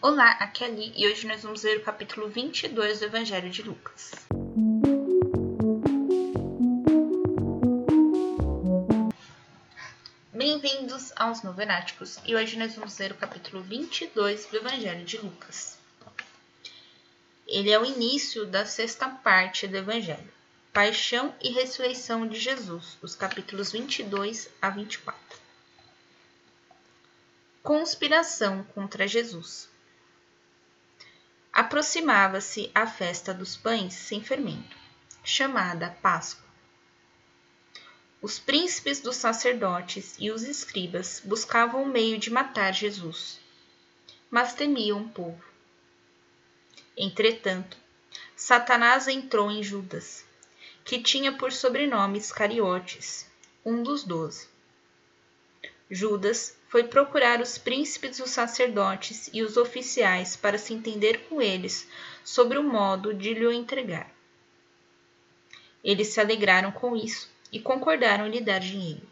Olá, aqui é a Li e hoje nós vamos ler o capítulo 22 do Evangelho de Lucas. Bem-vindos aos Novenáticos e hoje nós vamos ler o capítulo 22 do Evangelho de Lucas. Ele é o início da sexta parte do Evangelho, Paixão e Ressurreição de Jesus, os capítulos 22 a 24. Conspiração contra Jesus. Aproximava-se a festa dos pães sem fermento, chamada Páscoa. Os príncipes dos sacerdotes e os escribas buscavam um meio de matar Jesus, mas temiam o povo. Entretanto, Satanás entrou em Judas, que tinha por sobrenome Iscariotes, um dos doze. Judas foi procurar os príncipes dos sacerdotes e os oficiais para se entender com eles sobre o modo de lhe entregar. Eles se alegraram com isso e concordaram em lhe dar dinheiro.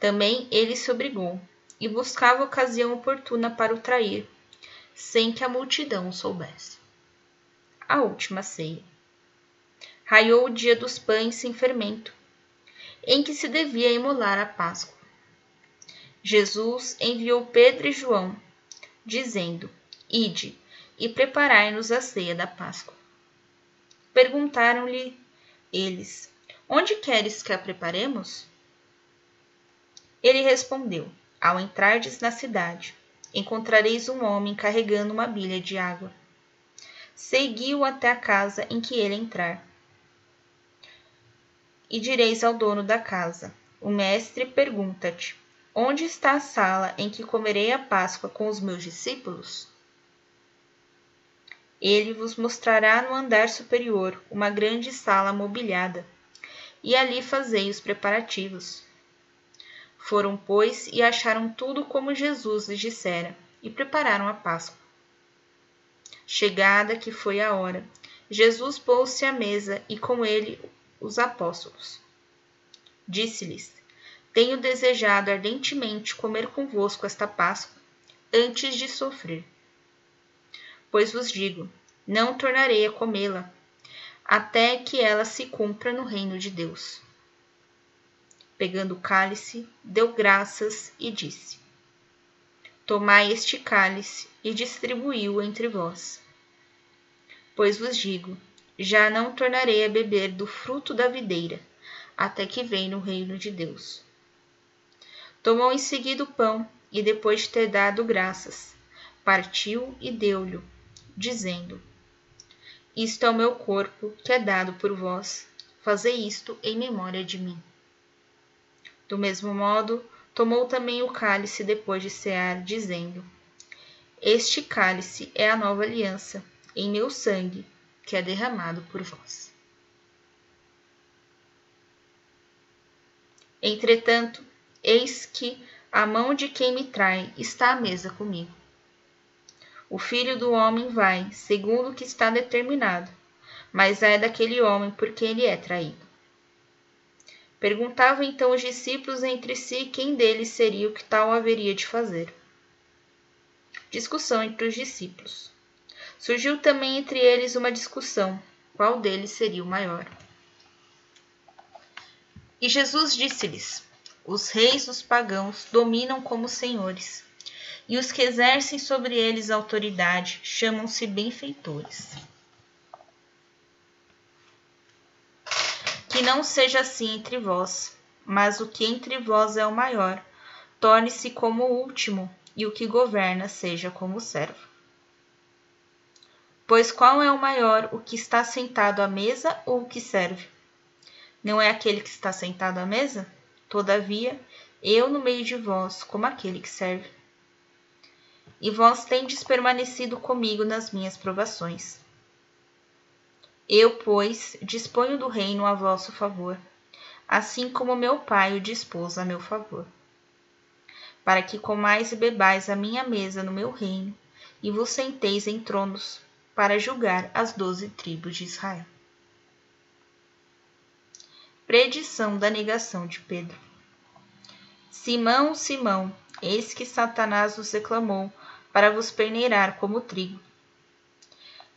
Também ele se obrigou e buscava ocasião oportuna para o trair, sem que a multidão o soubesse. A última ceia. Raiou o dia dos pães sem fermento, em que se devia imolar a Páscoa. Jesus enviou Pedro e João, dizendo: Ide e preparai-nos a ceia da Páscoa. Perguntaram-lhe eles: Onde queres que a preparemos? Ele respondeu: Ao entrardes na cidade, encontrareis um homem carregando uma bilha de água. Segui-o até a casa em que ele entrar. E direis ao dono da casa: O mestre pergunta-te: Onde está a sala em que comerei a Páscoa com os meus discípulos? Ele vos mostrará no andar superior uma grande sala mobiliada, e ali fazei os preparativos. Foram, pois, e acharam tudo como Jesus lhes dissera, e prepararam a Páscoa. Chegada que foi a hora, Jesus pôs-se à mesa e com ele os apóstolos. Disse-lhes: tenho desejado ardentemente comer convosco esta Páscoa antes de sofrer. Pois vos digo: não tornarei a comê-la até que ela se cumpra no reino de Deus. Pegando o cálice, deu graças e disse: Tomai este cálice e distribuí-o entre vós. Pois vos digo: já não tornarei a beber do fruto da videira, até que venha o reino de Deus. Tomou em seguida o pão e, depois de ter dado graças, partiu e deu-lhe, dizendo: Isto é o meu corpo, que é dado por vós. Fazei isto em memória de mim. Do mesmo modo, tomou também o cálice depois de cear, dizendo: Este cálice é a nova aliança, em meu sangue, que é derramado por vós. Entretanto, Eis que a mão de quem me trai está à mesa comigo. O filho do homem vai, segundo o que está determinado, mas é daquele homem porque ele é traído. Perguntavam então os discípulos entre si quem deles seria o que tal haveria de fazer. Discussão entre os discípulos. Surgiu também entre eles uma discussão: qual deles seria o maior? E Jesus disse-lhes: os reis dos pagãos dominam como senhores, e os que exercem sobre eles autoridade chamam-se benfeitores. Que não seja assim entre vós, mas o que entre vós é o maior, torne-se como o último, e o que governa seja como o servo. Pois qual é o maior, o que está sentado à mesa ou o que serve? Não é aquele que está sentado à mesa? Todavia, eu no meio de vós, como aquele que serve. E vós tendes permanecido comigo nas minhas provações. Eu, pois, disponho do reino a vosso favor, assim como meu Pai o dispôs a meu favor, para que comais e bebais a minha mesa no meu reino, e vos senteis em tronos, para julgar as doze tribos de Israel. Predição da negação de Pedro. Simão, Simão, eis que Satanás vos reclamou para vos peneirar como trigo.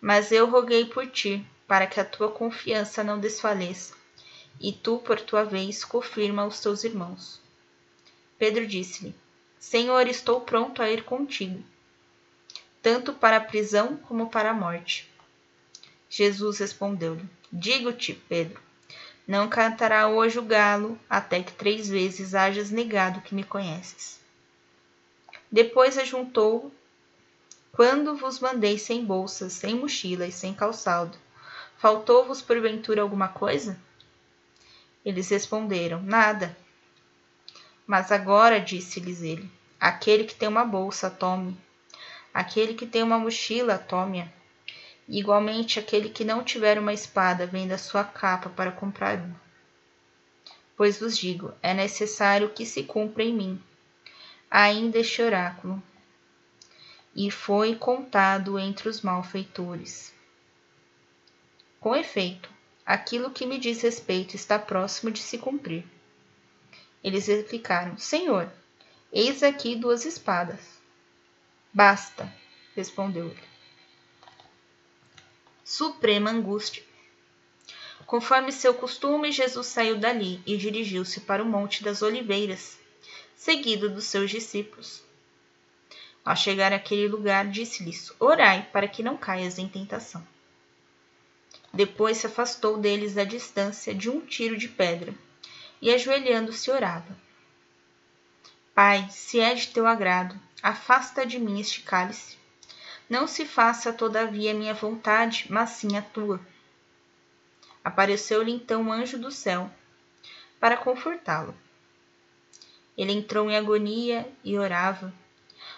Mas eu roguei por ti, para que a tua confiança não desfaleça, e tu, por tua vez, confirma os teus irmãos. Pedro disse-lhe: Senhor, estou pronto a ir contigo, tanto para a prisão como para a morte. Jesus respondeu-lhe: Digo-te, Pedro, não cantará hoje o galo até que três vezes hajas negado que me conheces. Depois ajuntou quando vos mandei sem bolsas, sem mochila e sem calçado, faltou-vos porventura alguma coisa? Eles responderam: Nada. Mas agora, disse-lhes ele, aquele que tem uma bolsa, tome. Aquele que tem uma mochila, tome-a. Igualmente, aquele que não tiver uma espada, venda sua capa para comprar uma. Pois vos digo: é necessário que se cumpra em mim ainda este oráculo. E foi contado entre os malfeitores. Com efeito, aquilo que me diz respeito está próximo de se cumprir. Eles replicaram: Senhor, eis aqui duas espadas. Basta, respondeu ele suprema angústia. Conforme seu costume, Jesus saiu dali e dirigiu-se para o Monte das Oliveiras, seguido dos seus discípulos. Ao chegar àquele lugar, disse-lhes: Orai para que não caias em tentação. Depois se afastou deles à distância de um tiro de pedra e, ajoelhando-se, orava: Pai, se é de teu agrado, afasta de mim este cálice. Não se faça, todavia, minha vontade, mas sim a tua. Apareceu-lhe então um anjo do céu para confortá-lo. Ele entrou em agonia e orava,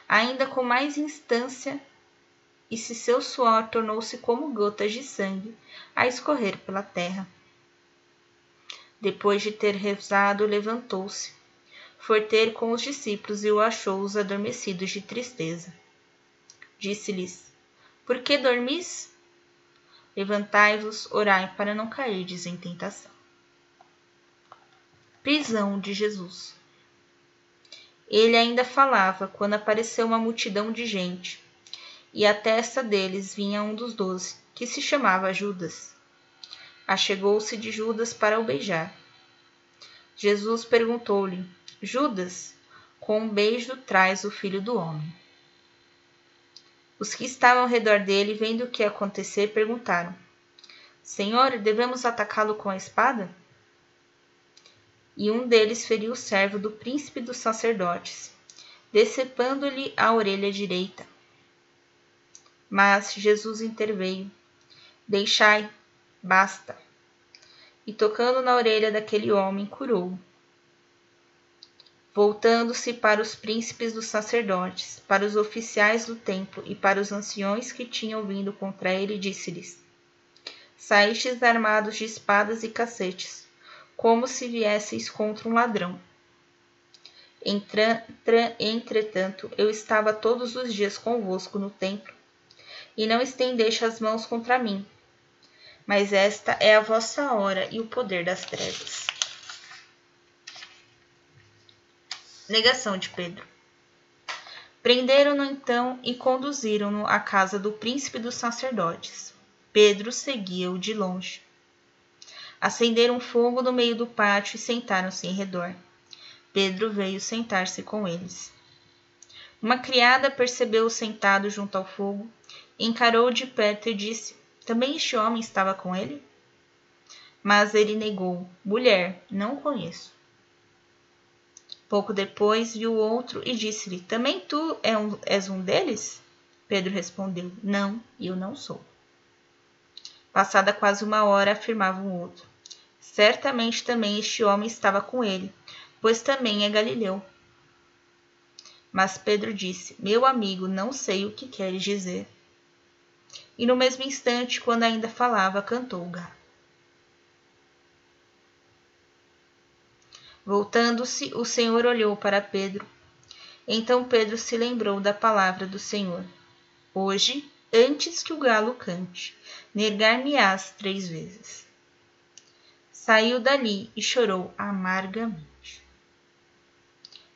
ainda com mais instância, e se seu suor tornou-se como gotas de sangue a escorrer pela terra. Depois de ter rezado, levantou-se, foi ter com os discípulos e o achou-os adormecidos de tristeza disse-lhes: Por que dormis? Levantai-vos, orai para não cairdes em tentação. Prisão de Jesus. Ele ainda falava quando apareceu uma multidão de gente, e à testa deles vinha um dos doze, que se chamava Judas. Achegou-se de Judas para o beijar. Jesus perguntou-lhe: Judas, com um beijo traz o filho do homem. Os que estavam ao redor dele, vendo o que acontecer, perguntaram: Senhor, devemos atacá-lo com a espada? E um deles feriu o servo do príncipe dos sacerdotes, decepando-lhe a orelha direita. Mas Jesus interveio: Deixai, basta. E tocando na orelha daquele homem, curou-o. Voltando-se para os príncipes dos sacerdotes, para os oficiais do templo e para os anciões que tinham vindo contra ele, disse-lhes: Saístes armados de espadas e cacetes, como se viesseis contra um ladrão. Entretanto, eu estava todos os dias convosco no templo, e não estendeste as mãos contra mim. Mas esta é a vossa hora e o poder das trevas. Negação de Pedro. Prenderam-no então e conduziram-no à casa do príncipe dos sacerdotes. Pedro seguia-o de longe. Acenderam fogo no meio do pátio e sentaram-se em redor. Pedro veio sentar-se com eles. Uma criada percebeu-o sentado junto ao fogo, encarou-o de perto e disse: Também este homem estava com ele? Mas ele negou: Mulher, não o conheço. Pouco depois viu outro e disse-lhe: Também tu é és um deles? Pedro respondeu: Não, eu não sou. Passada quase uma hora, afirmava um outro: Certamente também este homem estava com ele, pois também é galileu. Mas Pedro disse: Meu amigo, não sei o que queres dizer. E no mesmo instante, quando ainda falava, cantou o gato. Voltando-se, o Senhor olhou para Pedro. Então Pedro se lembrou da palavra do Senhor. Hoje, antes que o galo cante, negar-me-ás três vezes. Saiu dali e chorou amargamente.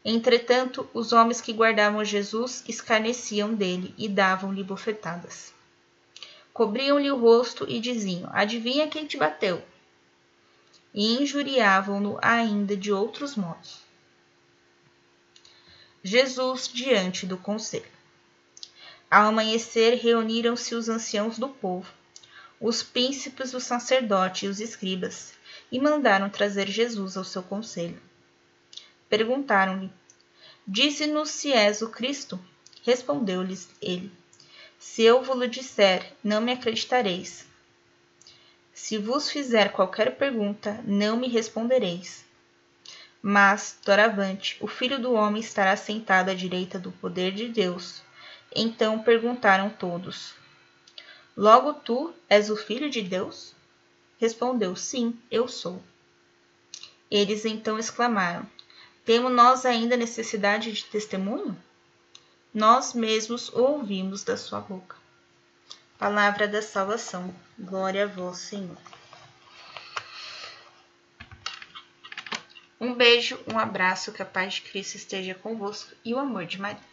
Entretanto, os homens que guardavam Jesus escarneciam dele e davam-lhe bofetadas. Cobriam-lhe o rosto e diziam: Adivinha quem te bateu? E injuriavam-no ainda de outros modos. Jesus diante do conselho. Ao amanhecer, reuniram-se os anciãos do povo, os príncipes, os sacerdotes e os escribas, e mandaram trazer Jesus ao seu conselho. Perguntaram-lhe: Dize-nos se és o Cristo? Respondeu-lhes ele: Se eu vos disser, não me acreditareis. Se vos fizer qualquer pergunta, não me respondereis. Mas, doravante, o Filho do Homem estará sentado à direita do poder de Deus. Então perguntaram todos: Logo tu és o Filho de Deus? Respondeu: Sim, eu sou. Eles então exclamaram: Temos nós ainda necessidade de testemunho? Nós mesmos o ouvimos da sua boca. Palavra da salvação. Glória a vós, Senhor. Um beijo, um abraço, que a paz de Cristo esteja convosco e o amor de Maria.